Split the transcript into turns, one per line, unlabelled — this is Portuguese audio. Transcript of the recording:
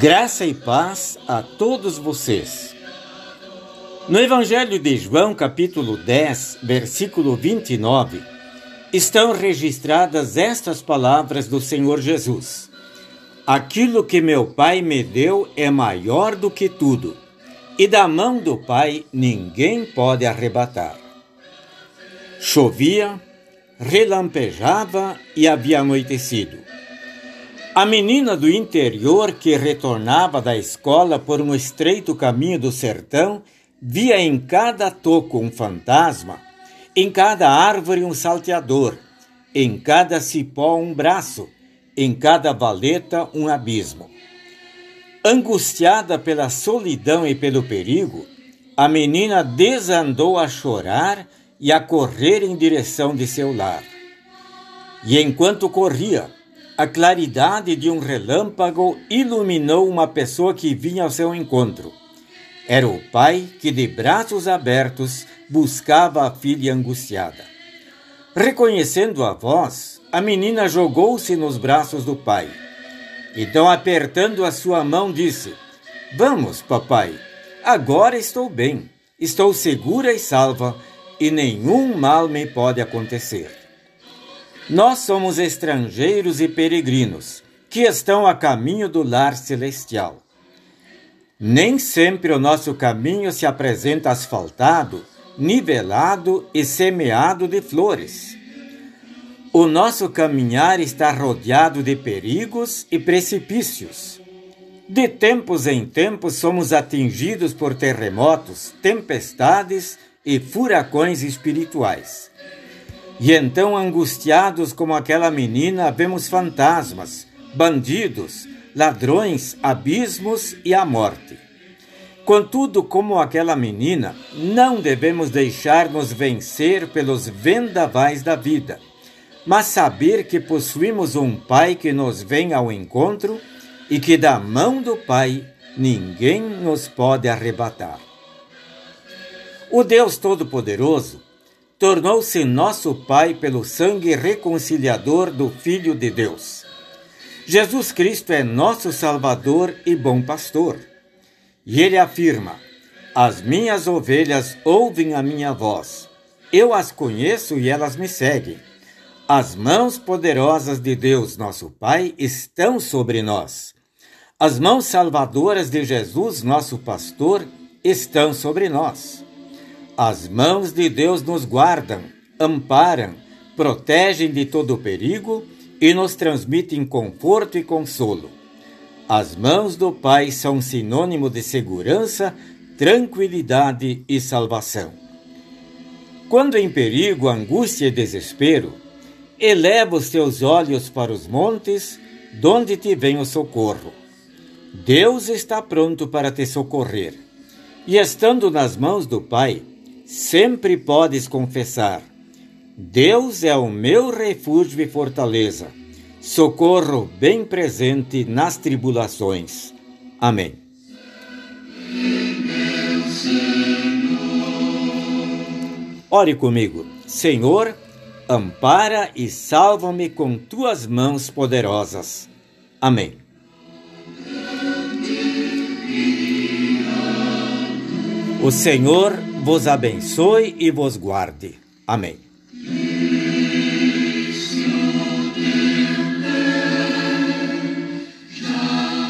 Graça e paz a todos vocês. No Evangelho de João, capítulo 10, versículo 29, estão registradas estas palavras do Senhor Jesus: Aquilo que meu Pai me deu é maior do que tudo, e da mão do Pai ninguém pode arrebatar. Chovia, relampejava e havia anoitecido. A menina do interior que retornava da escola por um estreito caminho do sertão via em cada toco um fantasma, em cada árvore um salteador, em cada cipó um braço, em cada valeta um abismo. Angustiada pela solidão e pelo perigo, a menina desandou a chorar e a correr em direção de seu lar. E enquanto corria, a claridade de um relâmpago iluminou uma pessoa que vinha ao seu encontro. Era o pai que, de braços abertos, buscava a filha angustiada. Reconhecendo a voz, a menina jogou-se nos braços do pai. Então, apertando a sua mão, disse: Vamos, papai, agora estou bem, estou segura e salva, e nenhum mal me pode acontecer. Nós somos estrangeiros e peregrinos que estão a caminho do lar celestial. Nem sempre o nosso caminho se apresenta asfaltado, nivelado e semeado de flores. O nosso caminhar está rodeado de perigos e precipícios. De tempos em tempos somos atingidos por terremotos, tempestades e furacões espirituais. E então, angustiados como aquela menina, vemos fantasmas, bandidos, ladrões, abismos e a morte. Contudo, como aquela menina, não devemos deixar-nos vencer pelos vendavais da vida, mas saber que possuímos um Pai que nos vem ao encontro e que da mão do Pai ninguém nos pode arrebatar. O Deus Todo-Poderoso tornou-se nosso Pai pelo sangue reconciliador do Filho de Deus. Jesus Cristo é nosso Salvador e bom pastor. E ele afirma: As minhas ovelhas ouvem a minha voz. Eu as conheço e elas me seguem. As mãos poderosas de Deus, nosso Pai, estão sobre nós. As mãos salvadoras de Jesus, nosso pastor, estão sobre nós. As mãos de Deus nos guardam, amparam, protegem de todo perigo e nos transmitem conforto e consolo. As mãos do Pai são sinônimo de segurança, tranquilidade e salvação. Quando em perigo, angústia e desespero, eleva os teus olhos para os montes, donde te vem o socorro. Deus está pronto para te socorrer. E estando nas mãos do Pai, sempre podes confessar: Deus é o meu refúgio e fortaleza, socorro bem presente nas tribulações. Amém. Ore comigo, Senhor, ampara e salva-me com tuas mãos poderosas. Amém. O Senhor vos abençoe e vos guarde. Amém.